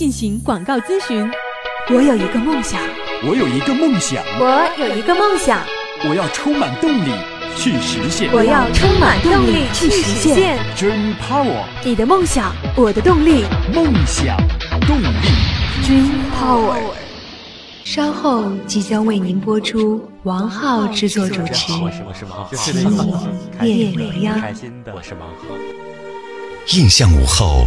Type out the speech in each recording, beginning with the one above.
进行广告咨询。我有一个梦想，我有一个梦想，我有一个梦想，我要充满动力去实现，我要充满动力去实现。Dream Power，你的梦想，我的动力，梦想动力。Dream Power。稍后即将为您播出王浩制作主持我是我是王浩，《情迷夜未央》。开心的，我是王浩。印象午后，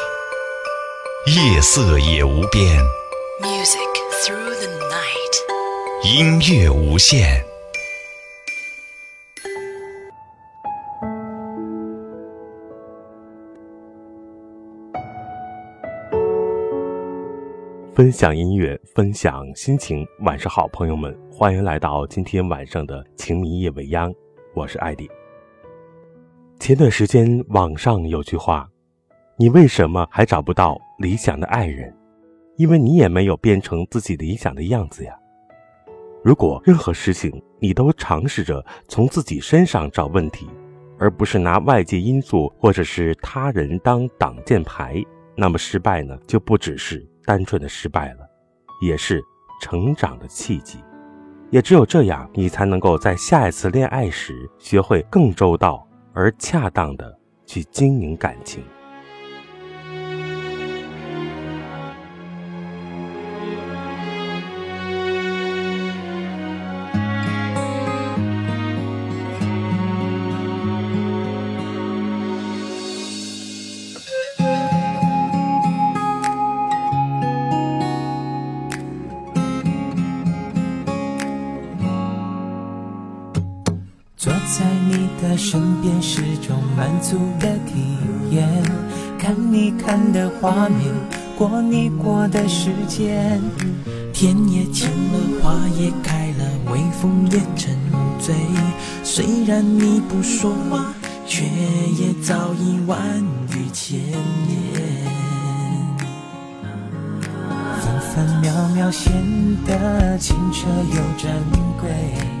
夜色也无边，Music through the night。音乐无限。分享音乐，分享心情。晚上好，朋友们，欢迎来到今天晚上的情迷夜未央，我是艾迪。前段时间网上有句话：“你为什么还找不到理想的爱人？因为你也没有变成自己理想的样子呀。”如果任何事情你都尝试着从自己身上找问题，而不是拿外界因素或者是他人当挡箭牌，那么失败呢，就不只是单纯的失败了，也是成长的契机。也只有这样，你才能够在下一次恋爱时学会更周到而恰当的去经营感情。坐在你的身边是种满足的体验，看你看的画面，过你过的时间，天也晴了，花也开了，微风也沉醉。虽然你不说话，却也早已万语千言。分分秒秒显得清澈又珍贵。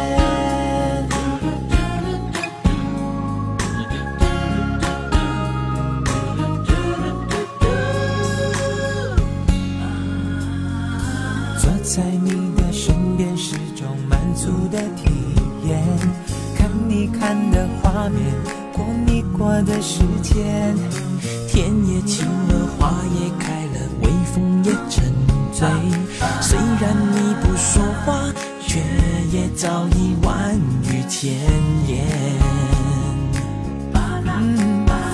过的时间，天也晴了，花也开了，微风也沉醉。虽然你不说话，却也早已万语千言。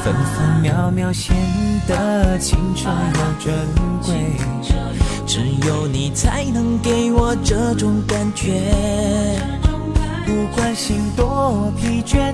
分分秒秒显得清澈又珍贵。只有你才能给我这种感觉。不管心多疲倦，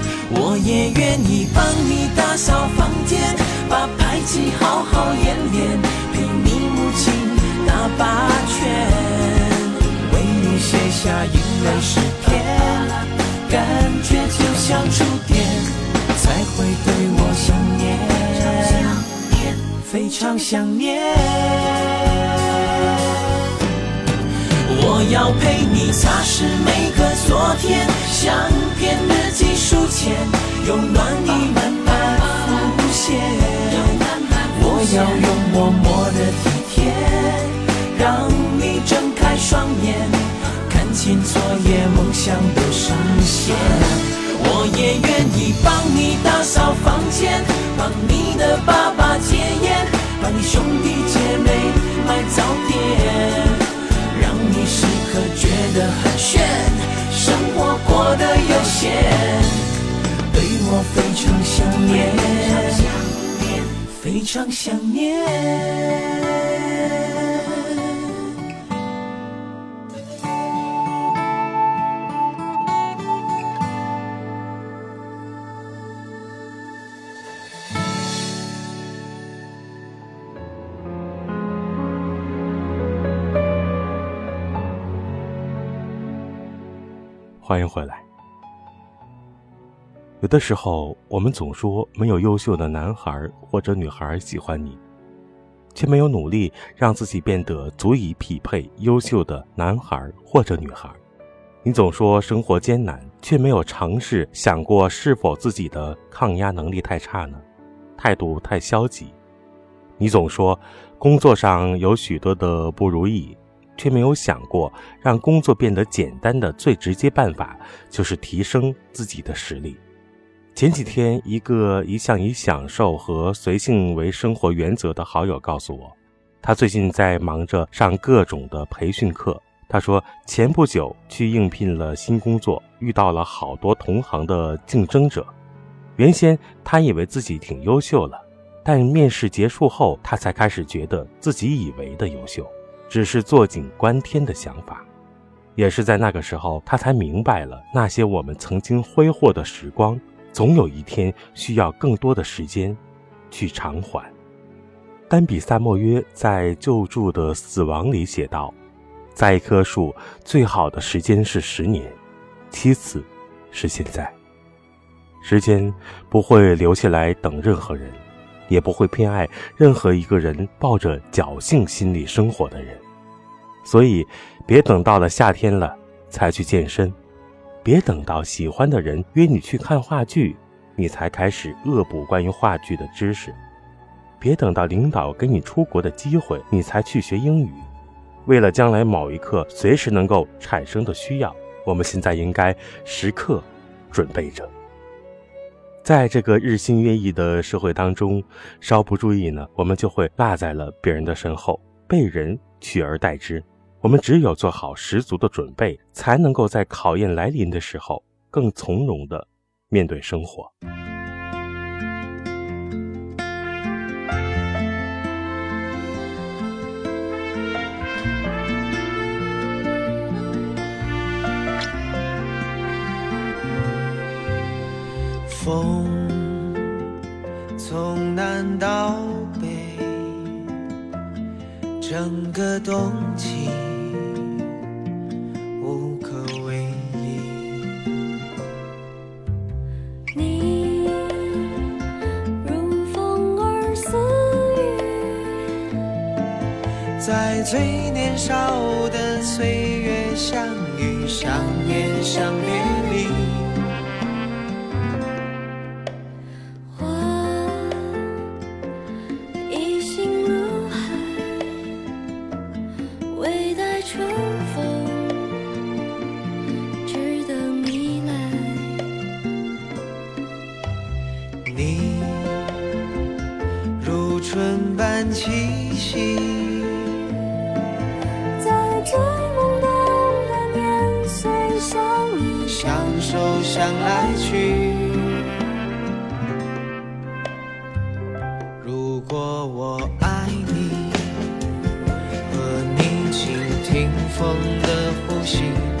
我也愿意帮你打扫房间，把排气好好演练，陪你母亲打八圈，为你写下英美诗篇，感觉就像触电，才会对我想念。非常想念。我要陪你擦拭每个昨天，相片日记书签，有暖意慢慢浮现。我要用默默的体贴，让你睁开双眼，看清昨夜梦想都实现。我也愿意帮你打扫房间，帮你的爸爸戒烟，帮你兄弟姐妹买早点，得很炫，生活过得悠闲，对我非常想念，非常想念。欢迎回来。有的时候，我们总说没有优秀的男孩或者女孩喜欢你，却没有努力让自己变得足以匹配优秀的男孩或者女孩。你总说生活艰难，却没有尝试想过是否自己的抗压能力太差呢？态度太消极。你总说工作上有许多的不如意。却没有想过，让工作变得简单的最直接办法，就是提升自己的实力。前几天，一个一向以享受和随性为生活原则的好友告诉我，他最近在忙着上各种的培训课。他说，前不久去应聘了新工作，遇到了好多同行的竞争者。原先他以为自己挺优秀了，但面试结束后，他才开始觉得自己以为的优秀。只是坐井观天的想法，也是在那个时候，他才明白了那些我们曾经挥霍的时光，总有一天需要更多的时间去偿还。丹比萨莫约在《救助的死亡》里写道：“栽一棵树，最好的时间是十年，其次是现在。时间不会留下来等任何人。”也不会偏爱任何一个人抱着侥幸心理生活的人，所以别等到了夏天了才去健身，别等到喜欢的人约你去看话剧，你才开始恶补关于话剧的知识，别等到领导给你出国的机会，你才去学英语。为了将来某一刻随时能够产生的需要，我们现在应该时刻准备着。在这个日新月异的社会当中，稍不注意呢，我们就会落在了别人的身后，被人取而代之。我们只有做好十足的准备，才能够在考验来临的时候，更从容的面对生活。风从南到北，整个冬季最年少的岁月相遇、相念、相恋。过我爱你，和你倾听风的呼吸。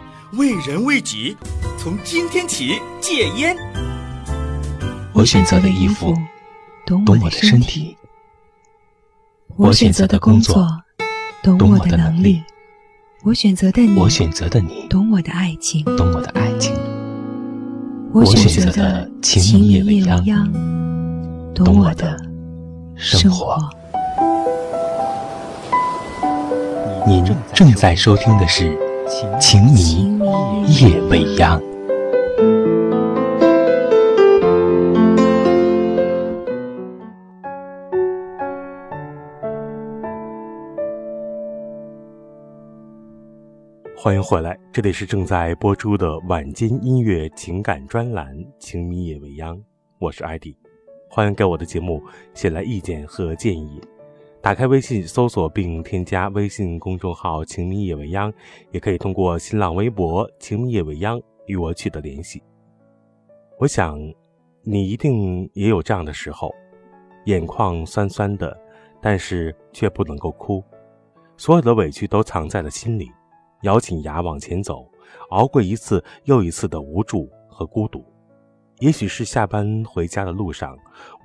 为人为己，从今天起戒烟。我选择的衣服，懂我的身体；我选择的工作，懂我的能力；我选择的你，我选择的你，懂我的爱情，懂我的爱情；我选择的情迷夜未央，懂我的生活。您正在收听的是。情迷夜未央。欢迎回来，这里是正在播出的晚间音乐情感专栏《情迷夜未央》，我是艾迪，欢迎给我的节目写来意见和建议。打开微信搜索并添加微信公众号“情迷夜未央”，也可以通过新浪微博“情迷夜未央”与我取得联系。我想，你一定也有这样的时候，眼眶酸酸的，但是却不能够哭，所有的委屈都藏在了心里，咬紧牙往前走，熬过一次又一次的无助和孤独。也许是下班回家的路上，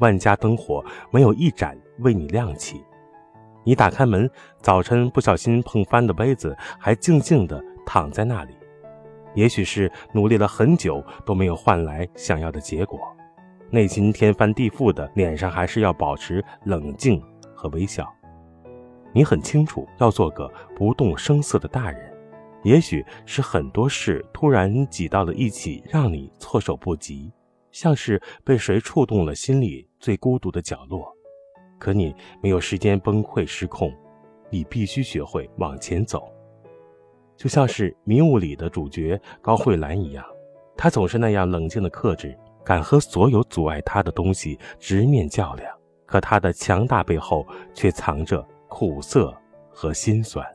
万家灯火没有一盏为你亮起。你打开门，早晨不小心碰翻的杯子还静静地躺在那里。也许是努力了很久都没有换来想要的结果，内心天翻地覆的，脸上还是要保持冷静和微笑。你很清楚要做个不动声色的大人。也许是很多事突然挤到了一起，让你措手不及，像是被谁触动了心里最孤独的角落。可你没有时间崩溃失控，你必须学会往前走。就像是《迷雾》里的主角高慧兰一样，她总是那样冷静的克制，敢和所有阻碍她的东西直面较量，可她的强大背后却藏着苦涩和心酸。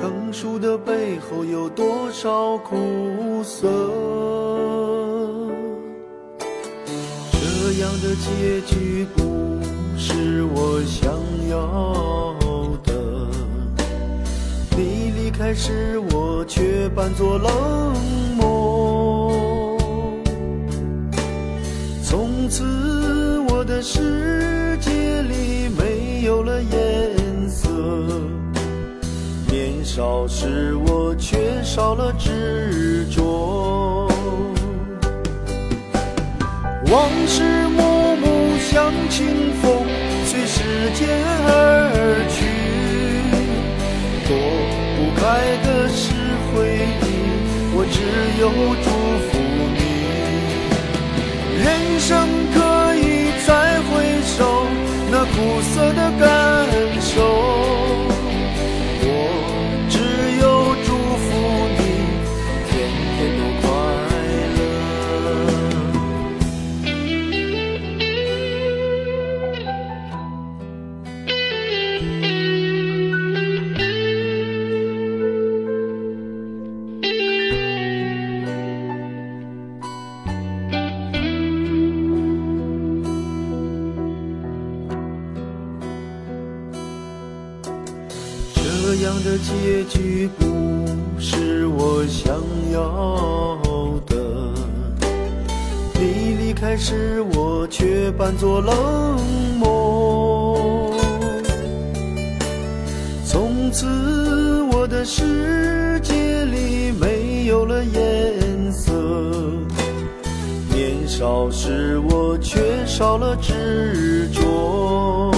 成熟的背后有多少苦涩？这样的结局不是我想要的。你离开时，我却扮作冷漠。从此，我的世少时，我缺少了执着。往事幕幕像清风，随时间而去。躲不开的是回忆，我只有祝福你。人生可以再回首，那苦涩的感是，我缺少了执着。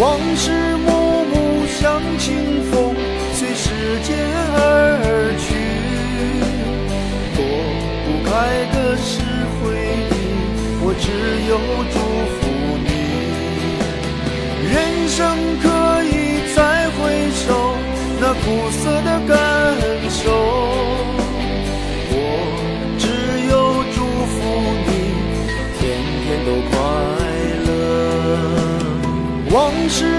往事幕幕像清风，随时间而去。躲不开的是回忆，我只有祝福你。人生可以再回首，那苦涩的感受。往事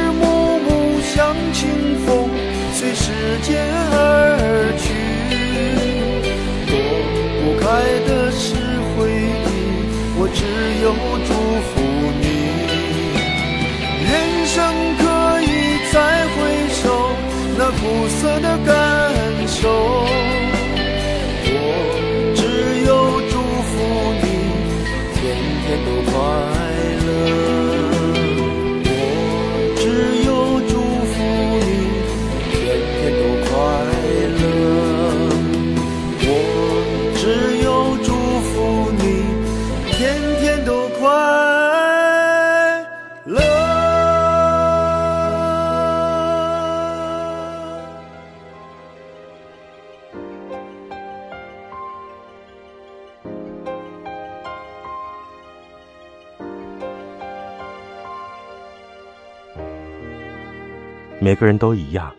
每个人都一样，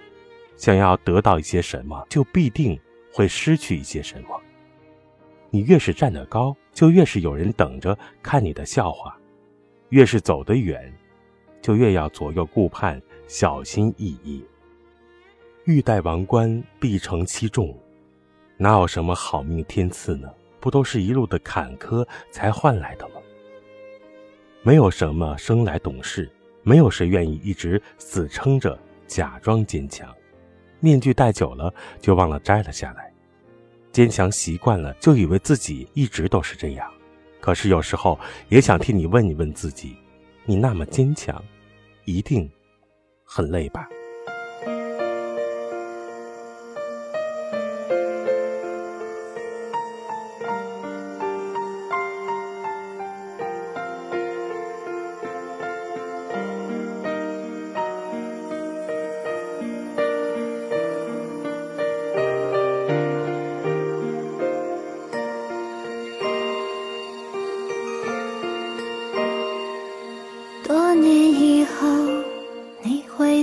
想要得到一些什么，就必定会失去一些什么。你越是站得高，就越是有人等着看你的笑话；越是走得远，就越要左右顾盼，小心翼翼。欲戴王冠，必承其重，哪有什么好命天赐呢？不都是一路的坎坷才换来的吗？没有什么生来懂事，没有谁愿意一直死撑着。假装坚强，面具戴久了就忘了摘了下来。坚强习惯了，就以为自己一直都是这样。可是有时候也想替你问一问自己：你那么坚强，一定很累吧？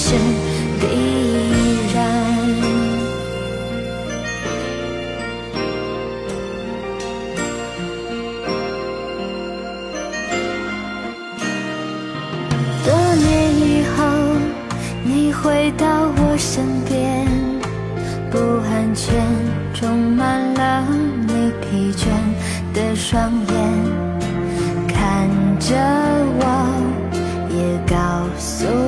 是必然。多年以后，你回到我身边，不安全充满了你疲倦的双眼，看着我，也告诉。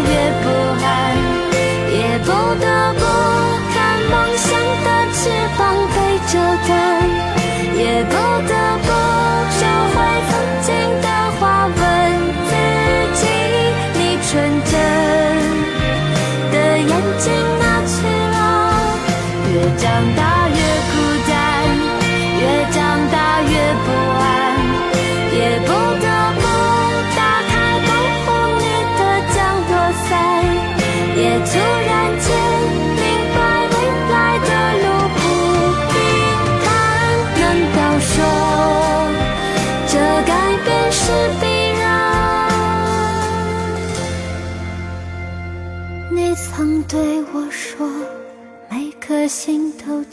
也不爱。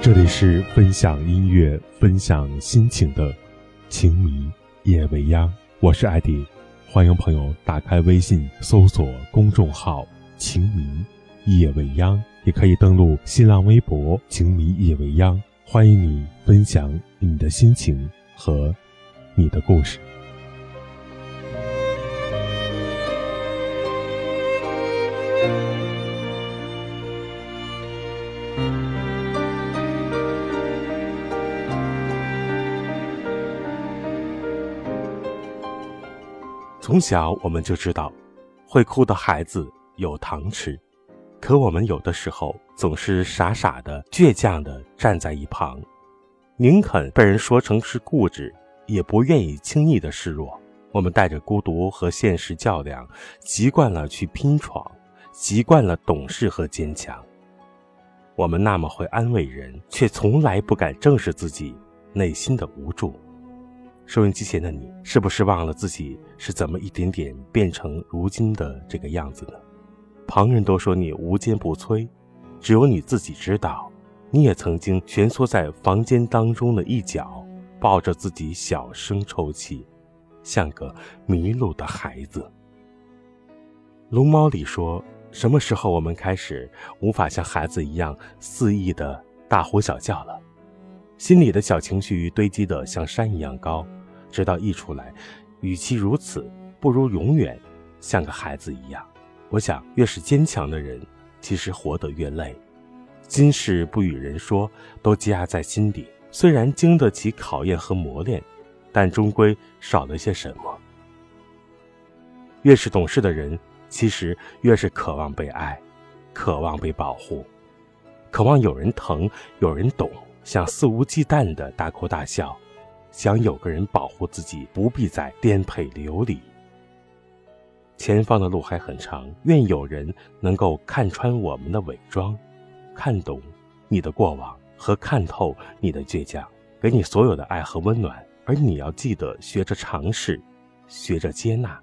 这里是分享音乐、分享心情的“情迷夜未央”，我是艾迪，欢迎朋友打开微信搜索公众号“情迷夜未央”，也可以登录新浪微博“情迷夜未央”，欢迎你分享你的心情和你的故事。从小我们就知道，会哭的孩子有糖吃，可我们有的时候总是傻傻的、倔强的站在一旁，宁肯被人说成是固执，也不愿意轻易的示弱。我们带着孤独和现实较量，习惯了去拼闯，习惯了懂事和坚强。我们那么会安慰人，却从来不敢正视自己内心的无助。收音机前的你，是不是忘了自己是怎么一点点变成如今的这个样子呢？旁人都说你无坚不摧，只有你自己知道，你也曾经蜷缩在房间当中的一角，抱着自己小声抽泣，像个迷路的孩子。《龙猫》里说，什么时候我们开始无法像孩子一样肆意的大呼小叫了？心里的小情绪堆积的像山一样高。直到溢出来，与其如此，不如永远像个孩子一样。我想，越是坚强的人，其实活得越累。心事不与人说，都积压在心底。虽然经得起考验和磨练，但终归少了些什么。越是懂事的人，其实越是渴望被爱，渴望被保护，渴望有人疼，有人懂，想肆无忌惮的大哭大笑。想有个人保护自己，不必再颠沛流离。前方的路还很长，愿有人能够看穿我们的伪装，看懂你的过往和看透你的倔强，给你所有的爱和温暖。而你要记得学着尝试，学着接纳，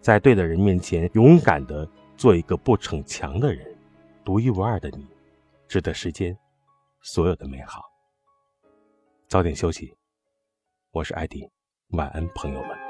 在对的人面前勇敢的做一个不逞强的人。独一无二的你，值得世间所有的美好。早点休息。我是艾迪，晚安，朋友们。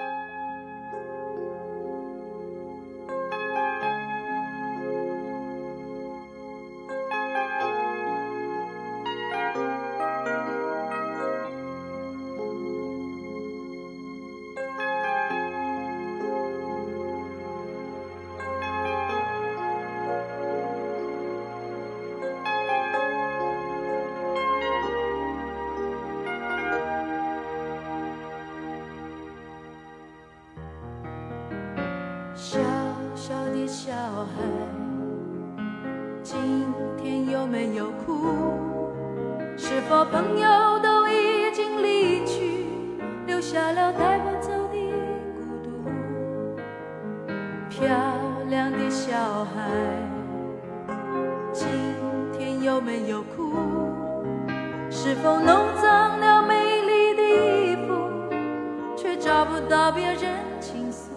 却找不到别人倾诉？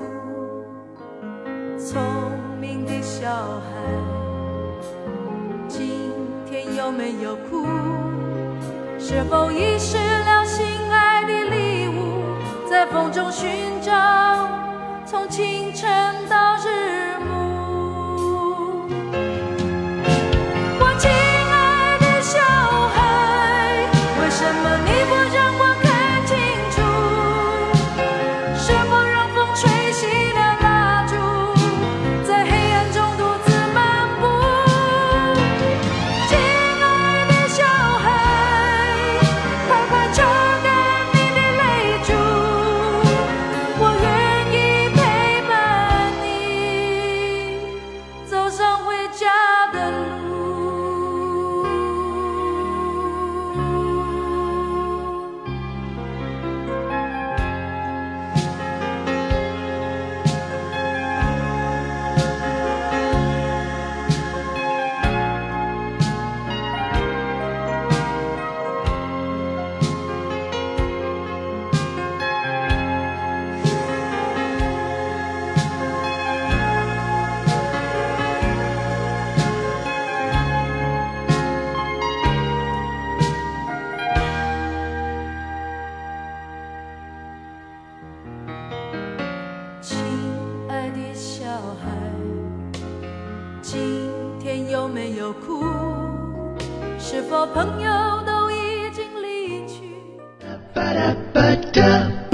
聪明的小孩，今天有没有哭？是否遗失了心爱的礼物，在风中寻找，从清晨到